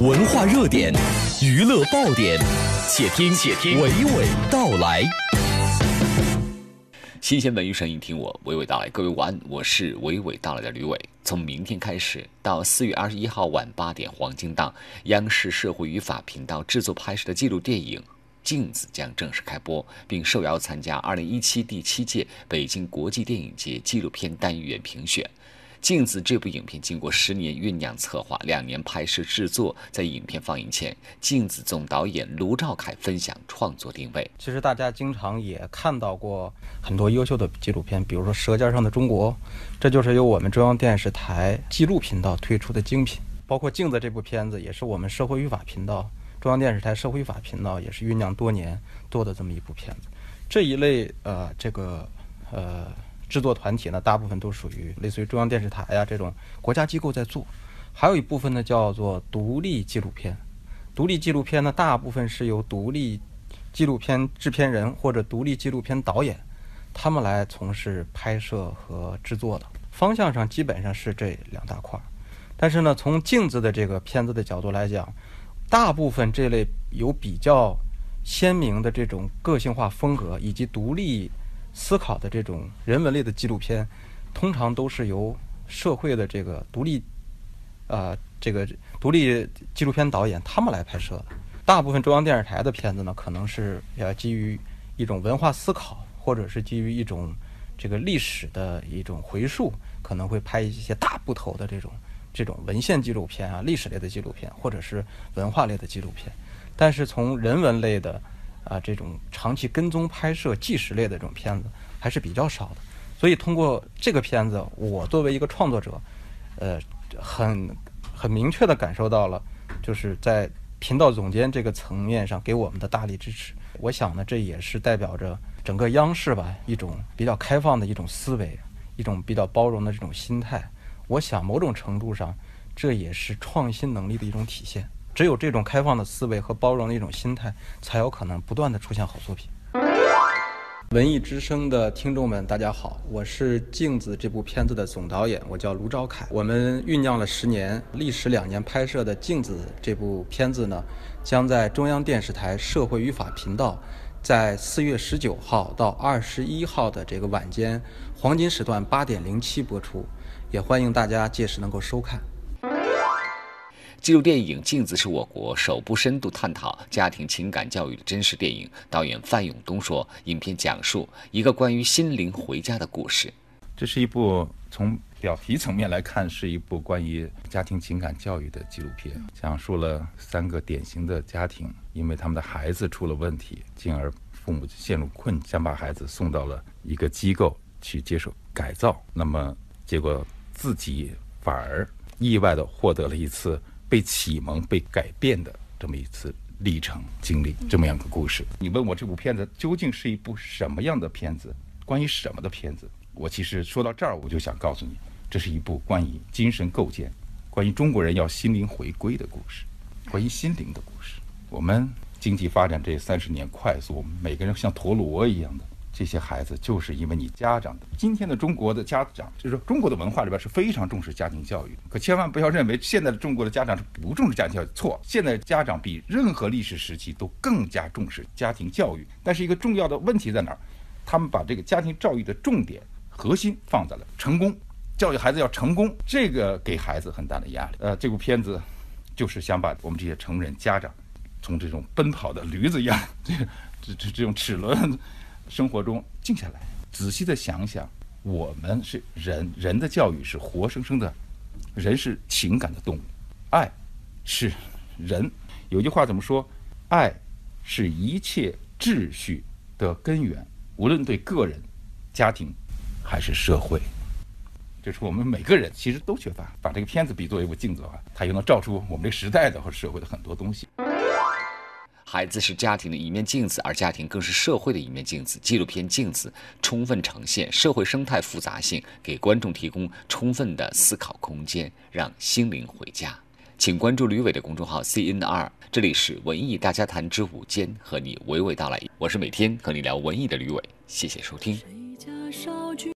文化热点，娱乐爆点，且听且听娓娓道来。新鲜文娱声音，听我娓娓道来。各位晚安，我是娓娓道来的吕伟。从明天开始到四月二十一号晚八点黄金档，央视社会与法频道制作拍摄的纪录电影。镜子将正式开播，并受邀参加2017第七届北京国际电影节纪录片单元评选。镜子这部影片经过十年酝酿策划，两年拍摄制作，在影片放映前，镜子总导演卢兆凯分享创作定位。其实大家经常也看到过很多优秀的纪录片，比如说《舌尖上的中国》，这就是由我们中央电视台纪录频道推出的精品。包括镜子这部片子，也是我们社会与法频道。中央电视台社会法频道也是酝酿多年做的这么一部片子，这一类呃这个呃制作团体呢，大部分都属于类似于中央电视台呀这种国家机构在做，还有一部分呢叫做独立纪录片，独立纪录片呢大部分是由独立纪录片制片人或者独立纪录片导演他们来从事拍摄和制作的，方向上基本上是这两大块儿，但是呢从镜子的这个片子的角度来讲。大部分这类有比较鲜明的这种个性化风格以及独立思考的这种人文类的纪录片，通常都是由社会的这个独立，呃，这个独立纪录片导演他们来拍摄的。大部分中央电视台的片子呢，可能是要基于一种文化思考，或者是基于一种这个历史的一种回溯，可能会拍一些大部头的这种。这种文献纪录片啊，历史类的纪录片，或者是文化类的纪录片，但是从人文类的啊这种长期跟踪拍摄纪实类的这种片子还是比较少的。所以通过这个片子，我作为一个创作者，呃，很很明确的感受到了，就是在频道总监这个层面上给我们的大力支持。我想呢，这也是代表着整个央视吧一种比较开放的一种思维，一种比较包容的这种心态。我想，某种程度上，这也是创新能力的一种体现。只有这种开放的思维和包容的一种心态，才有可能不断的出现好作品。文艺之声的听众们，大家好，我是《镜子》这部片子的总导演，我叫卢昭凯。我们酝酿了十年，历时两年拍摄的《镜子》这部片子呢，将在中央电视台社会与法频道，在四月十九号到二十一号的这个晚间黄金时段八点零七播出。也欢迎大家届时能够收看纪录电影《镜子》是我国首部深度探讨家庭情感教育的真实电影。导演范永东说：“影片讲述一个关于心灵回家的故事。这是一部从表皮层面来看是一部关于家庭情感教育的纪录片，讲述了三个典型的家庭，因为他们的孩子出了问题，进而父母陷入困境，想把孩子送到了一个机构去接受改造。那么结果。”自己反而意外地获得了一次被启蒙、被改变的这么一次历程经历，这么样个故事。你问我这部片子究竟是一部什么样的片子，关于什么的片子？我其实说到这儿，我就想告诉你，这是一部关于精神构建、关于中国人要心灵回归的故事，关于心灵的故事。我们经济发展这三十年快速，我们每个人像陀螺一样的。这些孩子就是因为你家长。今天的中国的家长，就是说中国的文化里边是非常重视家庭教育。可千万不要认为现在的中国的家长是不重视家庭教育，错。现在家长比任何历史时期都更加重视家庭教育。但是一个重要的问题在哪儿？他们把这个家庭教育的重点核心放在了成功，教育孩子要成功，这个给孩子很大的压力。呃，这部片子就是想把我们这些成人家长从这种奔跑的驴子一样，这这这这种齿轮。生活中静下来，仔细的想想，我们是人，人的教育是活生生的，人是情感的动物，爱是人。有句话怎么说？爱是一切秩序的根源，无论对个人、家庭还是社会，就是我们每个人其实都缺乏。把这个片子比作一部镜子的话，它又能照出我们这个时代的或者社会的很多东西。孩子是家庭的一面镜子，而家庭更是社会的一面镜子。纪录片《镜子》充分呈现社会生态复杂性，给观众提供充分的思考空间，让心灵回家。请关注吕伟的公众号 CNR，这里是文艺大家谈之午间，和你娓娓道来。我是每天和你聊文艺的吕伟，谢谢收听。